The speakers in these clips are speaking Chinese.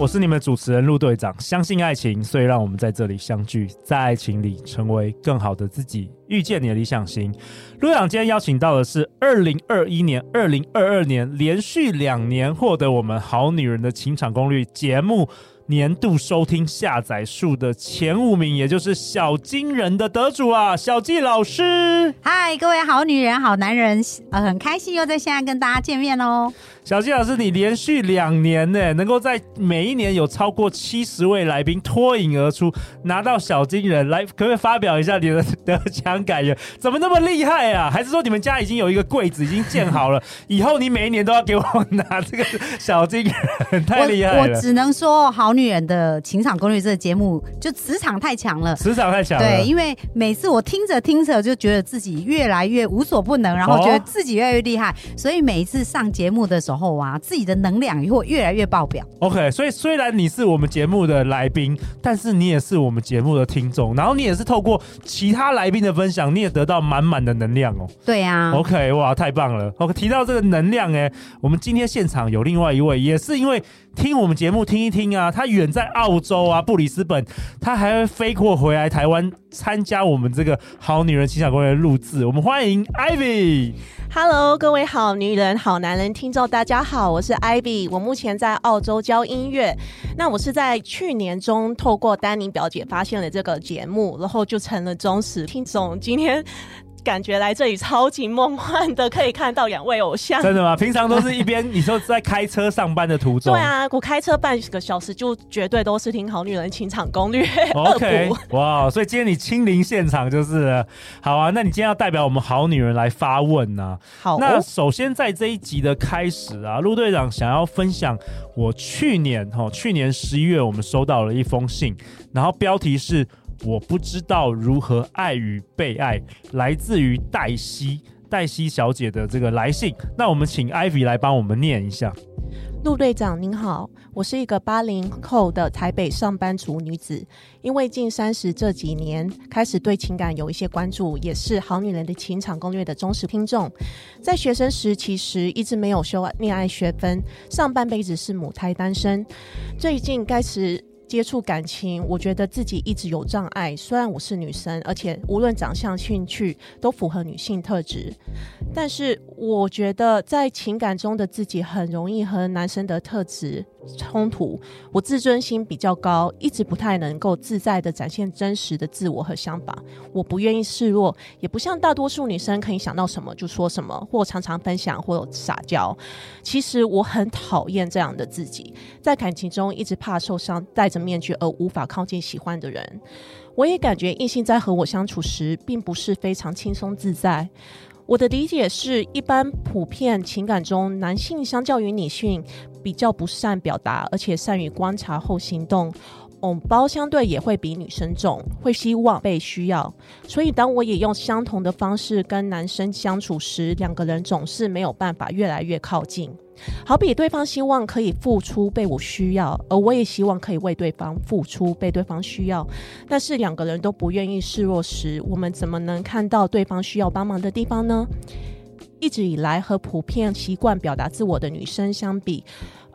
我是你们的主持人陆队长。相信爱情，所以让我们在这里相聚，在爱情里成为更好的自己，遇见你的理想型。陆队长今天邀请到的是二零二一年、二零二二年连续两年获得我们《好女人的情场攻略》节目年度收听下载数的前五名，也就是小金人的得主啊，小纪老师。嗨，各位好女人、好男人，呃，很开心又在现在跟大家见面哦。小纪老师，你连续两年呢，能够在每一年有超过七十位来宾脱颖而出，拿到小金人，来，可不可以发表一下你的得奖感言？怎么那么厉害啊？还是说你们家已经有一个柜子已经建好了，以后你每一年都要给我拿这个小金人？太厉害了！我，我只能说，好女人的情场攻略这个节目就磁场太强了，磁场太强了。对，因为每次我听着听着就觉得自己越来越无所不能，然后觉得自己越来越厉害，哦、所以每一次上节目的时候。后啊，自己的能量也会越来越爆表。OK，所以虽然你是我们节目的来宾，但是你也是我们节目的听众，然后你也是透过其他来宾的分享，你也得到满满的能量哦。对呀。OK，哇，太棒了。OK，提到这个能量，哎，我们今天现场有另外一位，也是因为听我们节目听一听啊，他远在澳洲啊，布里斯本，他还会飞过回来台湾参加我们这个好女人情场攻略录制。我们欢迎 Ivy。Hello，各位好女人、好男人听众，大家好，我是 Ivy，我目前在澳洲教音乐。那我是在去年中透过丹尼表姐发现了这个节目，然后就成了忠实听众。今天。感觉来这里超级梦幻的，可以看到两位偶像。真的吗？平常都是一边你说在开车上班的途中。对啊，我开车半个小时就绝对都是听《好女人情场攻略》。OK，哇，所以今天你亲临现场就是。好啊，那你今天要代表我们好女人来发问呢、啊？好，那首先在这一集的开始啊，陆队长想要分享我去年哈，去年十一月我们收到了一封信，然后标题是。我不知道如何爱与被爱，来自于黛西黛西小姐的这个来信。那我们请 Ivy 来帮我们念一下。陆队长您好，我是一个八零后的台北上班族女子，因为近三十这几年开始对情感有一些关注，也是好女人的情场攻略的忠实听众。在学生时其实一直没有修恋爱学分，上半辈子是母胎单身，最近开始。接触感情，我觉得自己一直有障碍。虽然我是女生，而且无论长相、兴趣都符合女性特质，但是我觉得在情感中的自己很容易和男生的特质冲突。我自尊心比较高，一直不太能够自在地展现真实的自我和想法。我不愿意示弱，也不像大多数女生可以想到什么就说什么，或常常分享或撒娇。其实我很讨厌这样的自己，在感情中一直怕受伤，戴着面具而无法靠近喜欢的人，我也感觉异性在和我相处时，并不是非常轻松自在。我的理解是一般普遍情感中，男性相较于女性比较不善表达，而且善于观察后行动。偶包相对也会比女生重，会希望被需要。所以当我也用相同的方式跟男生相处时，两个人总是没有办法越来越靠近。好比对方希望可以付出被我需要，而我也希望可以为对方付出被对方需要，但是两个人都不愿意示弱时，我们怎么能看到对方需要帮忙的地方呢？一直以来和普遍习惯表达自我的女生相比，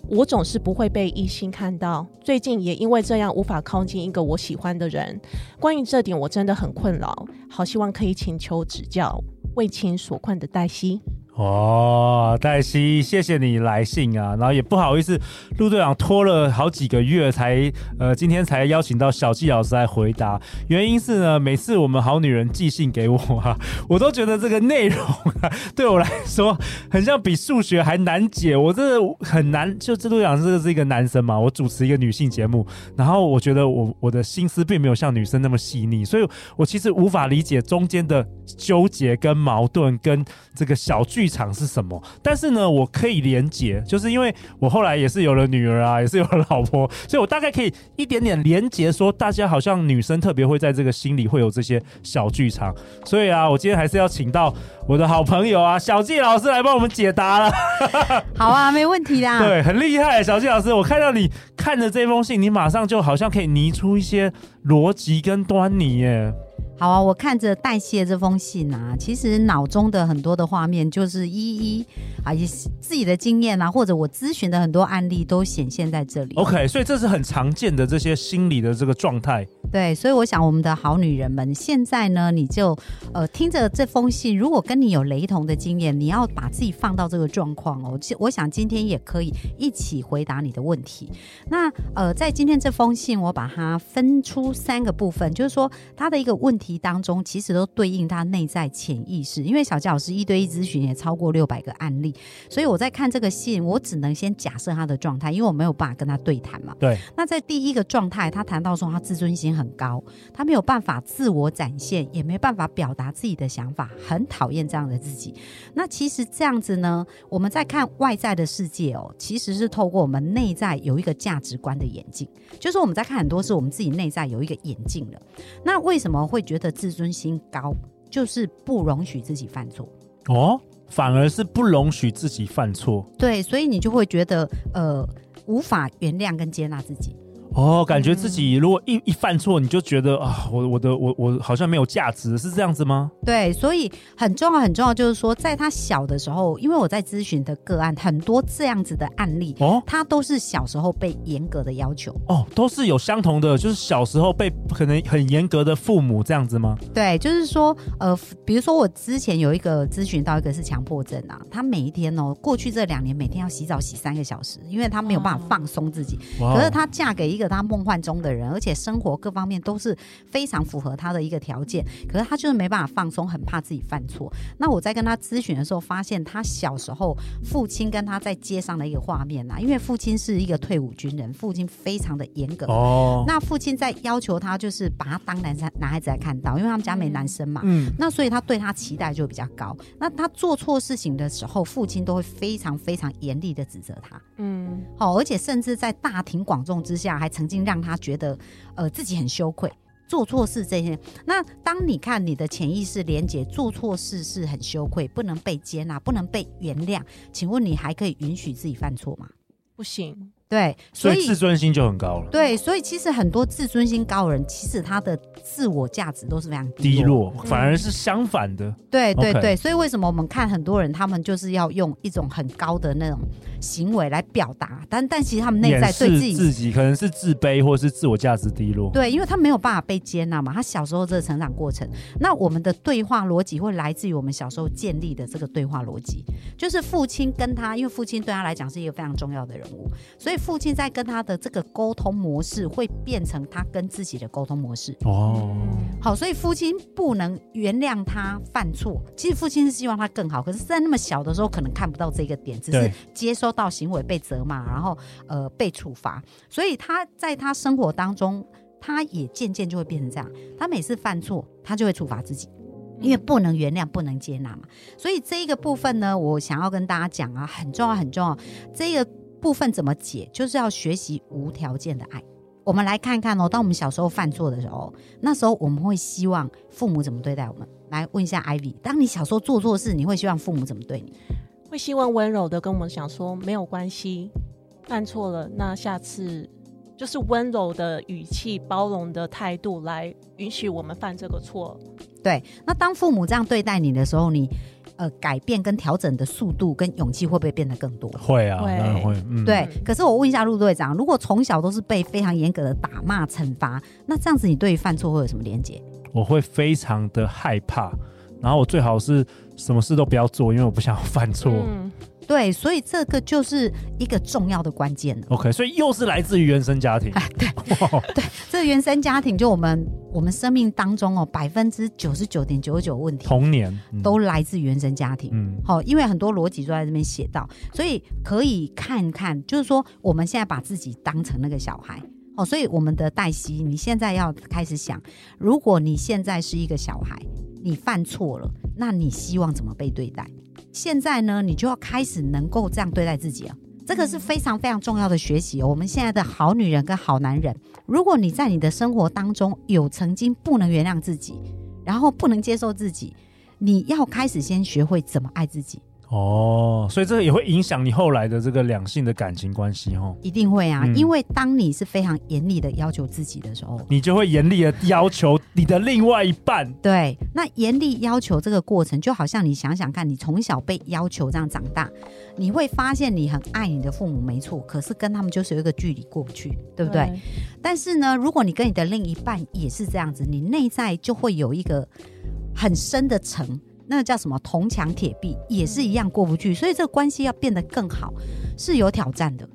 我总是不会被异性看到。最近也因为这样无法靠近一个我喜欢的人，关于这点我真的很困扰，好希望可以请求指教。为情所困的黛西。哦，黛西，谢谢你来信啊，然后也不好意思，陆队长拖了好几个月才，呃，今天才邀请到小纪老师来回答。原因是呢，每次我们好女人寄信给我啊，我都觉得这个内容啊，对我来说很像比数学还难解，我真的很难。就陆队长这个是一个男生嘛，我主持一个女性节目，然后我觉得我我的心思并没有像女生那么细腻，所以我其实无法理解中间的纠结跟矛盾跟这个小剧。剧场是什么，但是呢，我可以连结，就是因为我后来也是有了女儿啊，也是有了老婆，所以我大概可以一点点连结，说大家好像女生特别会在这个心里会有这些小剧场，所以啊，我今天还是要请到我的好朋友啊，小纪老师来帮我们解答了。好啊，没问题啦。对，很厉害，小纪老师，我看到你看着这封信，你马上就好像可以拟出一些逻辑跟端倪耶。好啊，我看着代谢这封信啊，其实脑中的很多的画面就是一一啊，以自己的经验啊，或者我咨询的很多案例都显现在这里。OK，所以这是很常见的这些心理的这个状态。对，所以我想我们的好女人们，现在呢，你就呃听着这封信，如果跟你有雷同的经验，你要把自己放到这个状况哦。我想今天也可以一起回答你的问题。那呃，在今天这封信，我把它分出三个部分，就是说它的一个问题。当中其实都对应他内在潜意识，因为小纪老师一对一咨询也超过六百个案例，所以我在看这个信，我只能先假设他的状态，因为我没有办法跟他对谈嘛。对。那在第一个状态，他谈到说他自尊心很高，他没有办法自我展现，也没办法表达自己的想法，很讨厌这样的自己。那其实这样子呢，我们在看外在的世界哦，其实是透过我们内在有一个价值观的眼镜，就是我们在看很多是，我们自己内在有一个眼镜了。那为什么会？觉得自尊心高，就是不容许自己犯错哦，反而是不容许自己犯错。对，所以你就会觉得呃，无法原谅跟接纳自己。哦，感觉自己如果一一犯错，你就觉得啊，我我的我我好像没有价值，是这样子吗？对，所以很重要很重要，就是说，在他小的时候，因为我在咨询的个案很多这样子的案例哦，他都是小时候被严格的要求哦，都是有相同的，就是小时候被可能很严格的父母这样子吗？对，就是说呃，比如说我之前有一个咨询到一个是强迫症啊，他每一天哦，过去这两年每天要洗澡洗三个小时，因为他没有办法放松自己，哦、可是他嫁给一个。他梦幻中的人，而且生活各方面都是非常符合他的一个条件，可是他就是没办法放松，很怕自己犯错。那我在跟他咨询的时候，发现他小时候父亲跟他在街上的一个画面啊，因为父亲是一个退伍军人，父亲非常的严格哦。那父亲在要求他，就是把他当男生男孩子来看到，因为他们家没男生嘛，嗯，那所以他对他期待就比较高。那他做错事情的时候，父亲都会非常非常严厉的指责他，嗯，好，而且甚至在大庭广众之下还。曾经让他觉得，呃，自己很羞愧，做错事这些。那当你看你的潜意识连接，做错事是很羞愧，不能被接纳，不能被原谅。请问你还可以允许自己犯错吗？不行。对，所以，自尊心就很高了。对，所以其实很多自尊心高的人，其实他的自我价值都是非常低落，低落反而是相反的。嗯、对对对，所以为什么我们看很多人，他们就是要用一种很高的那种行为来表达，但但其实他们内在对自己自己可能是自卑，或是自我价值低落。对，因为他没有办法被接纳嘛，他小时候这个成长过程，那我们的对话逻辑会来自于我们小时候建立的这个对话逻辑，就是父亲跟他，因为父亲对他来讲是一个非常重要的人物，所以父亲在跟他。他的这个沟通模式会变成他跟自己的沟通模式哦，好，所以父亲不能原谅他犯错。其实父亲是希望他更好，可是，在那么小的时候，可能看不到这个点，只是接收到行为被责骂，然后呃被处罚。所以他在他生活当中，他也渐渐就会变成这样。他每次犯错，他就会处罚自己，因为不能原谅，不能接纳嘛。所以这一个部分呢，我想要跟大家讲啊，很重要，很重要。这个。部分怎么解？就是要学习无条件的爱。我们来看看哦，当我们小时候犯错的时候，那时候我们会希望父母怎么对待我们？来问一下 Ivy，当你小时候做错事，你会希望父母怎么对你？会希望温柔的跟我们讲说没有关系，犯错了，那下次就是温柔的语气、包容的态度来允许我们犯这个错。对，那当父母这样对待你的时候，你。呃，改变跟调整的速度跟勇气会不会变得更多？会啊，当然会。嗯，对。可是我问一下陆队长，如果从小都是被非常严格的打骂惩罚，那这样子你对于犯错会有什么连结？我会非常的害怕，然后我最好是什么事都不要做，因为我不想要犯错。嗯对，所以这个就是一个重要的关键。OK，所以又是来自于原生家庭。哎，对，对，这个原生家庭就我们我们生命当中哦，百分之九十九点九九问题，童年、嗯、都来自原生家庭。嗯，好，因为很多逻辑都在这边写到，所以可以看看，就是说我们现在把自己当成那个小孩。哦，所以我们的黛西，你现在要开始想，如果你现在是一个小孩。你犯错了，那你希望怎么被对待？现在呢，你就要开始能够这样对待自己了。这个是非常非常重要的学习哦。我们现在的好女人跟好男人，如果你在你的生活当中有曾经不能原谅自己，然后不能接受自己，你要开始先学会怎么爱自己。哦，所以这个也会影响你后来的这个两性的感情关系哦。一定会啊，嗯、因为当你是非常严厉的要求自己的时候，你就会严厉的要求你的另外一半。对，那严厉要求这个过程，就好像你想想看，你从小被要求这样长大，你会发现你很爱你的父母，没错，可是跟他们就是有一个距离过不去，对不对？对。但是呢，如果你跟你的另一半也是这样子，你内在就会有一个很深的层。那叫什么铜墙铁壁，也是一样过不去，所以这个关系要变得更好是有挑战的。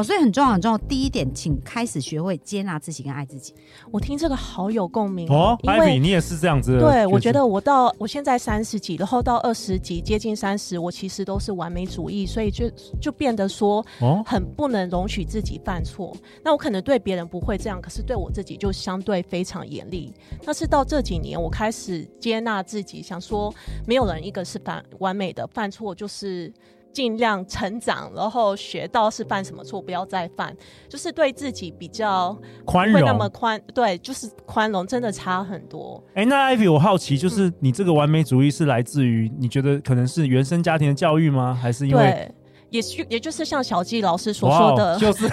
好，所以很重要很重要。第一点，请开始学会接纳自己跟爱自己。我听这个好有共鸣哦，艾比，你也是这样子。对，我觉得我到我现在三十几，然后到二十几，接近三十，我其实都是完美主义，所以就就变得说，哦，很不能容许自己犯错。那我可能对别人不会这样，可是对我自己就相对非常严厉。但是到这几年，我开始接纳自己，想说，没有人一个是犯完美的，犯错就是。尽量成长，然后学到是犯什么错，不要再犯，就是对自己比较宽容，会那么宽，对，就是宽容，真的差很多。哎、欸，那 Ivy，我好奇，就是你这个完美主义是来自于你觉得可能是原生家庭的教育吗？还是因为？也是，也就是像小纪老师所说的就是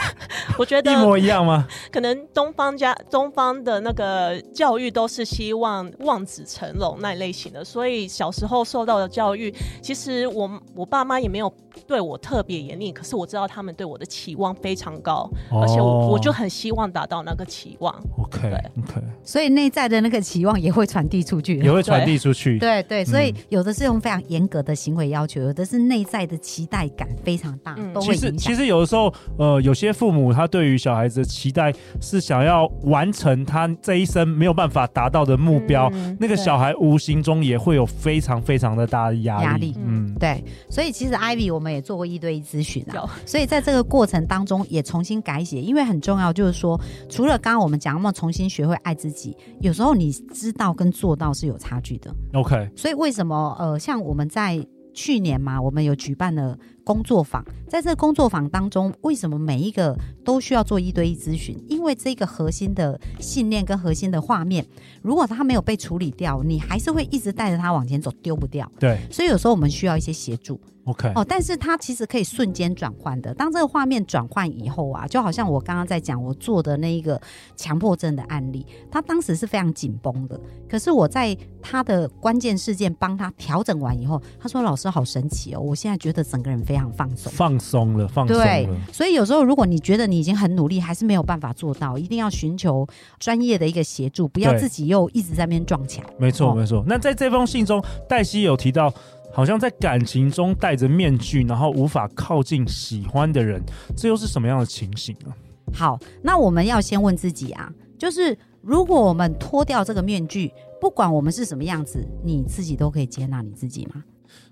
我觉得 一模一样吗？可能东方家东方的那个教育都是希望望子成龙那类型的，所以小时候受到的教育，其实我我爸妈也没有对我特别严厉，可是我知道他们对我的期望非常高，哦、而且我我就很希望达到那个期望。OK OK，所以内在的那个期望也会传递出去，也会传递出去。对对，对，所以有的是用非常严格的行为要求，有的是内在的期待感。非常大，嗯、其实其实有的时候，呃，有些父母他对于小孩子的期待是想要完成他这一生没有办法达到的目标，嗯、那个小孩无形中也会有非常非常的大的压力。压力，嗯，对。所以其实 Ivy 我们也做过一对一咨询啊，所以在这个过程当中也重新改写，因为很重要，就是说，除了刚刚我们讲，要么重新学会爱自己，有时候你知道跟做到是有差距的。OK，所以为什么呃，像我们在去年嘛，我们有举办了。工作坊，在这个工作坊当中，为什么每一个都需要做一对一咨询？因为这个核心的信念跟核心的画面，如果它没有被处理掉，你还是会一直带着它往前走，丢不掉。对，所以有时候我们需要一些协助。OK，哦，但是它其实可以瞬间转换的。当这个画面转换以后啊，就好像我刚刚在讲我做的那一个强迫症的案例，他当时是非常紧绷的。可是我在他的关键事件帮他调整完以后，他说：“老师好神奇哦，我现在觉得整个人非常。”放松，放松了，放松了。对，所以有时候如果你觉得你已经很努力，还是没有办法做到，一定要寻求专业的一个协助，不要自己又一直在那边撞墙。没错，没错。那在这封信中，黛西有提到，好像在感情中戴着面具，然后无法靠近喜欢的人，这又是什么样的情形啊？好，那我们要先问自己啊，就是如果我们脱掉这个面具，不管我们是什么样子，你自己都可以接纳你自己吗？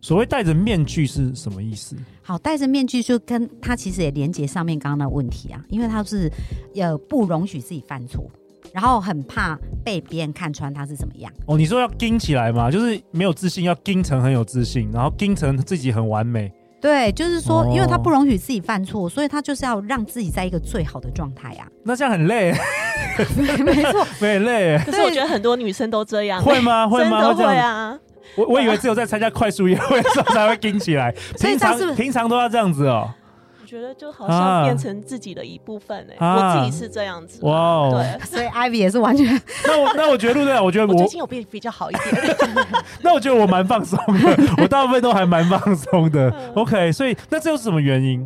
所谓戴着面具是什么意思？好，戴着面具就跟他其实也连接上面刚刚的问题啊，因为他是呃不容许自己犯错，然后很怕被别人看穿他是怎么样。哦，你说要盯起来嘛？就是没有自信，要盯成很有自信，然后盯成自己很完美。对，就是说，因为他不容许自己犯错，所以他就是要让自己在一个最好的状态啊。那这样很累，没错，很累。可是我觉得很多女生都这样，会吗？会吗？真的会啊。我我以为只有在参加快速约会的时候才会硬起来，平常平常都要这样子哦。我觉得就好像变成自己的一部分哎，我自己是这样子。哇，对，所以 Ivy 也是完全。那我那我觉得对啊，我觉得我最近有变比较好一点。那我觉得我蛮放松的，我大部分都还蛮放松的。OK，所以那这又是什么原因？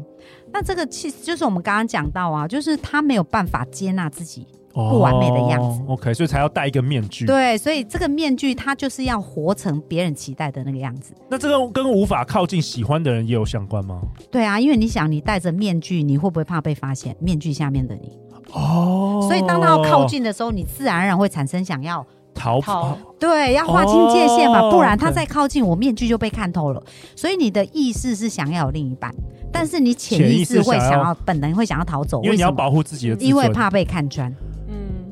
那这个其实就是我们刚刚讲到啊，就是他没有办法接纳自己。不完美的样子，oh，OK，所以才要戴一个面具。对，所以这个面具它就是要活成别人期待的那个样子。那这个跟无法靠近喜欢的人也有相关吗？对啊，因为你想，你戴着面具，你会不会怕被发现？面具下面的你，哦，所以当他要靠近的时候，你自然而然会产生想要逃跑。对，要划清界限嘛，不然他再靠近我，面具就被看透了。所以你的意识是想要有另一半，但是你潜意识会想要，本能会想要逃走，因为你要保护自己的，因为怕被看穿。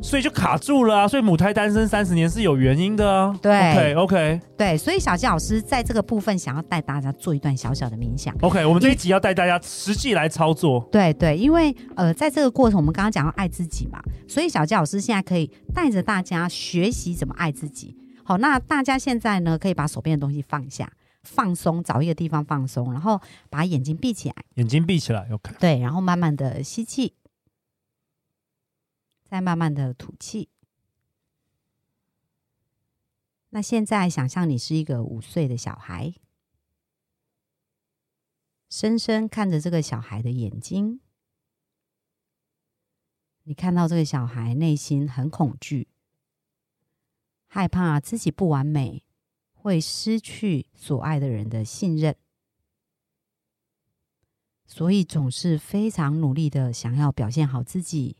所以就卡住了啊！所以母胎单身三十年是有原因的啊。对，OK OK，对，所以小鸡老师在这个部分想要带大家做一段小小的冥想。OK，我们这一集要带大家实际来操作。对对，因为呃，在这个过程，我们刚刚讲要爱自己嘛，所以小鸡老师现在可以带着大家学习怎么爱自己。好，那大家现在呢，可以把手边的东西放下，放松，找一个地方放松，然后把眼睛闭起来，眼睛闭起来，OK。对，然后慢慢的吸气。再慢慢的吐气。那现在想象你是一个五岁的小孩，深深看着这个小孩的眼睛，你看到这个小孩内心很恐惧，害怕自己不完美，会失去所爱的人的信任，所以总是非常努力的想要表现好自己。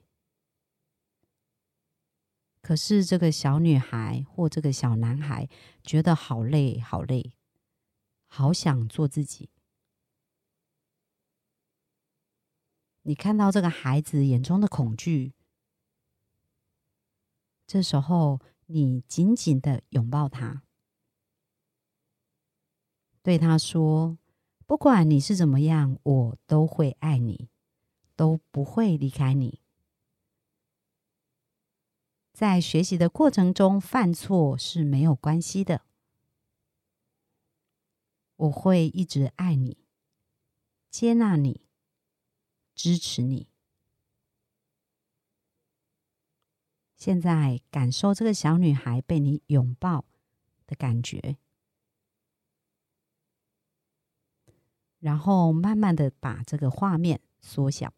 可是这个小女孩或这个小男孩觉得好累，好累，好想做自己。你看到这个孩子眼中的恐惧，这时候你紧紧的拥抱他，对他说：“不管你是怎么样，我都会爱你，都不会离开你。”在学习的过程中犯错是没有关系的，我会一直爱你、接纳你、支持你。现在感受这个小女孩被你拥抱的感觉，然后慢慢的把这个画面缩小，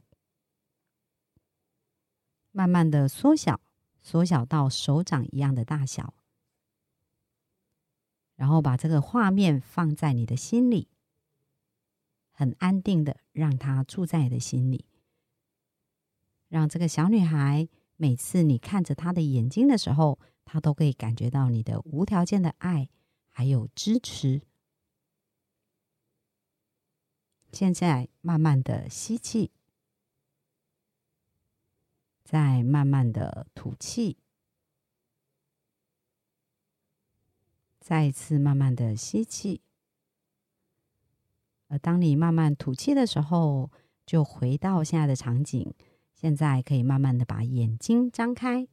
慢慢的缩小。缩小到手掌一样的大小，然后把这个画面放在你的心里，很安定的让它住在你的心里，让这个小女孩每次你看着她的眼睛的时候，她都可以感觉到你的无条件的爱还有支持。现在慢慢的吸气。再慢慢的吐气，再一次慢慢的吸气。而当你慢慢吐气的时候，就回到现在的场景。现在可以慢慢的把眼睛张开。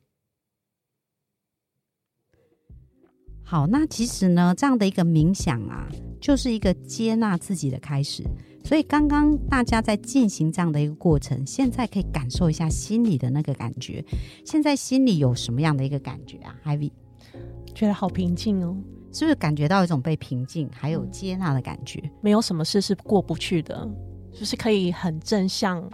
好，那其实呢，这样的一个冥想啊，就是一个接纳自己的开始。所以刚刚大家在进行这样的一个过程，现在可以感受一下心里的那个感觉。现在心里有什么样的一个感觉啊？Ivy 觉得好平静哦，是不是感觉到一种被平静还有接纳的感觉？没有什么事是过不去的，就是可以很正向、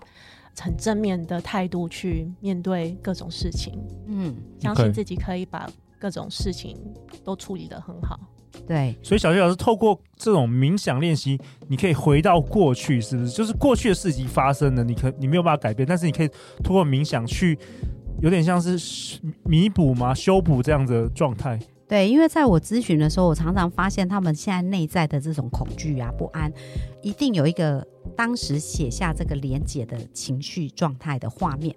很正面的态度去面对各种事情。嗯，相信自己可以把各种事情都处理得很好。对，所以小学老师透过这种冥想练习，你可以回到过去，是不是？就是过去的事情发生了，你可你没有办法改变，但是你可以通过冥想去，有点像是弥补嘛，修补这样子的状态。对，因为在我咨询的时候，我常常发现他们现在内在的这种恐惧啊、不安，一定有一个当时写下这个连结的情绪状态的画面。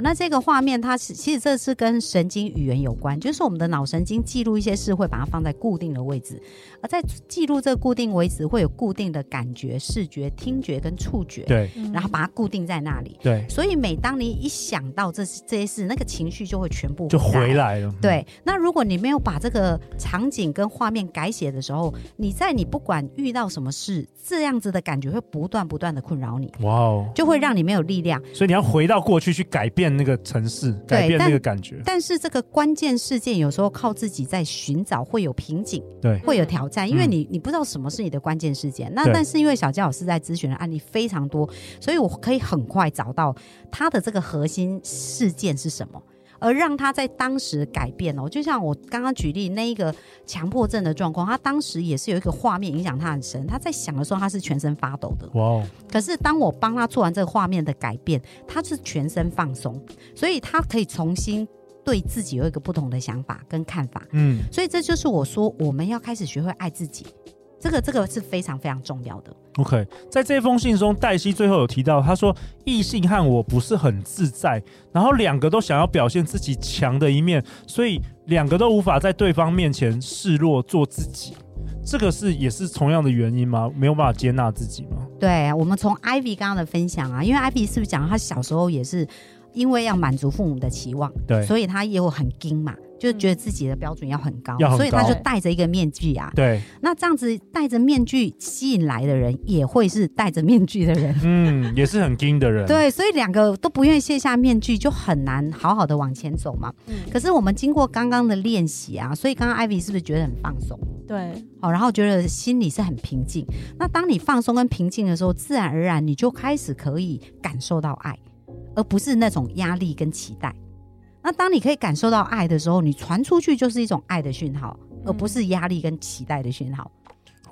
哦，那这个画面，它是其实这是跟神经语言有关，就是我们的脑神经记录一些事，会把它放在固定的位置，而在记录这个固定位置，会有固定的感觉、视觉、听觉跟触觉，对，然后把它固定在那里，对。所以每当你一想到这这些事，那个情绪就会全部回就回来了。对，那如果你没有把这个场景跟画面改写的时候，你在你不管遇到什么事，这样子的感觉会不断不断的困扰你，哇哦，就会让你没有力量。所以你要回到过去去改变那个城市，改变那个感觉。但是这个关键事件有时候靠自己在寻找会有瓶颈，对，会有挑战，因为你你不知道什么是你的关键事件。那但是因为小佳老师在咨询的案例非常多，所以我可以很快找到他的这个核心事件是什么。而让他在当时改变哦，就像我刚刚举例那一个强迫症的状况，他当时也是有一个画面影响他很深。他在想的时候，他是全身发抖的。哇哦！可是当我帮他做完这个画面的改变，他是全身放松，所以他可以重新对自己有一个不同的想法跟看法。嗯，所以这就是我说我们要开始学会爱自己。这个这个是非常非常重要的。OK，在这封信中，黛西最后有提到，他说异性和我不是很自在，然后两个都想要表现自己强的一面，所以两个都无法在对方面前示弱做自己。这个是也是同样的原因吗？没有办法接纳自己吗？对，我们从 Ivy 刚刚的分享啊，因为 Ivy 是不是讲他小时候也是因为要满足父母的期望，对，所以他也有很惊嘛。就觉得自己的标准要很高，很高，所以他就戴着一个面具啊。对，那这样子戴着面具吸引来的人，也会是戴着面具的人。嗯，也是很惊的人。对，所以两个都不愿意卸下面具，就很难好好的往前走嘛。嗯。可是我们经过刚刚的练习啊，所以刚刚 Ivy 是不是觉得很放松？对。好，然后觉得心里是很平静。那当你放松跟平静的时候，自然而然你就开始可以感受到爱，而不是那种压力跟期待。那当你可以感受到爱的时候，你传出去就是一种爱的讯号，而不是压力跟期待的讯号。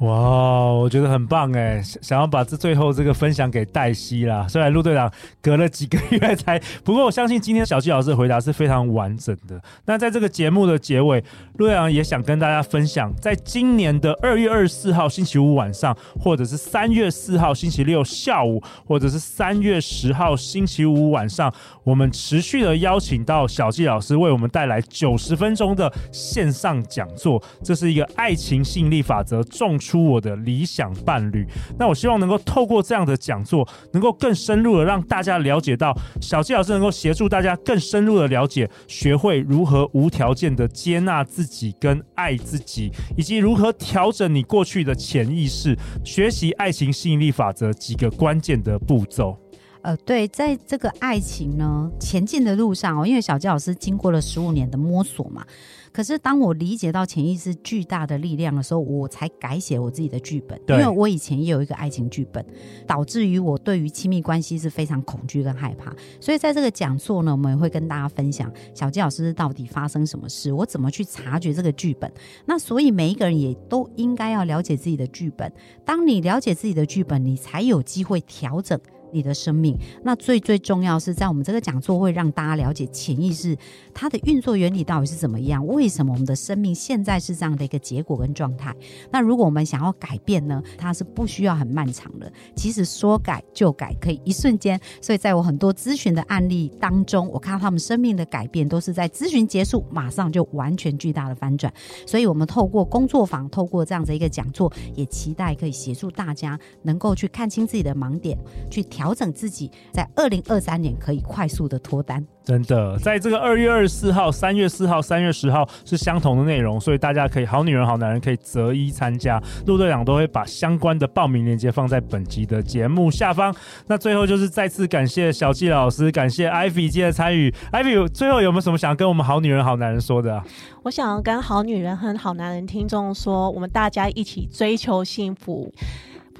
哇，我觉得很棒哎，想要把这最后这个分享给黛西啦。虽然陆队长隔了几个月才，不过我相信今天小纪老师的回答是非常完整的。那在这个节目的结尾，陆队长也想跟大家分享，在今年的二月二十四号星期五晚上，或者是三月四号星期六下午，或者是三月十号星期五晚上，我们持续的邀请到小纪老师为我们带来九十分钟的线上讲座。这是一个爱情吸引力法则重出我的理想伴侣。那我希望能够透过这样的讲座，能够更深入的让大家了解到，小纪老师能够协助大家更深入的了解，学会如何无条件的接纳自己跟爱自己，以及如何调整你过去的潜意识，学习爱情吸引力法则几个关键的步骤。呃，对，在这个爱情呢前进的路上哦，因为小纪老师经过了十五年的摸索嘛。可是当我理解到潜意识巨大的力量的时候，我才改写我自己的剧本。因为我以前也有一个爱情剧本，导致于我对于亲密关系是非常恐惧跟害怕。所以在这个讲座呢，我们也会跟大家分享小纪老师到底发生什么事，我怎么去察觉这个剧本。那所以每一个人也都应该要了解自己的剧本。当你了解自己的剧本，你才有机会调整。你的生命，那最最重要是在我们这个讲座会让大家了解潜意识它的运作原理到底是怎么样，为什么我们的生命现在是这样的一个结果跟状态？那如果我们想要改变呢，它是不需要很漫长的，其实说改就改，可以一瞬间。所以在我很多咨询的案例当中，我看到他们生命的改变都是在咨询结束马上就完全巨大的翻转。所以我们透过工作坊，透过这样的一个讲座，也期待可以协助大家能够去看清自己的盲点，去。调整自己，在二零二三年可以快速的脱单。真的，在这个二月二十四号、三月四号、三月十号是相同的内容，所以大家可以好女人、好男人可以择一参加。陆队长都会把相关的报名链接放在本集的节目下方。那最后就是再次感谢小纪老师，感谢 Ivy 今天的参与。Ivy 最后有没有什么想跟我们好女人、好男人说的啊？我想要跟好女人和好男人听众说，我们大家一起追求幸福。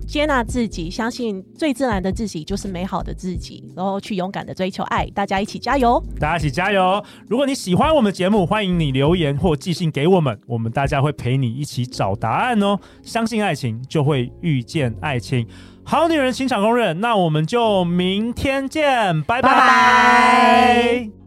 接纳自己，相信最自然的自己就是美好的自己，然后去勇敢的追求爱。大家一起加油！大家一起加油！如果你喜欢我们的节目，欢迎你留言或寄信给我们，我们大家会陪你一起找答案哦。相信爱情，就会遇见爱情。好女人情场公认，那我们就明天见，拜拜。拜拜。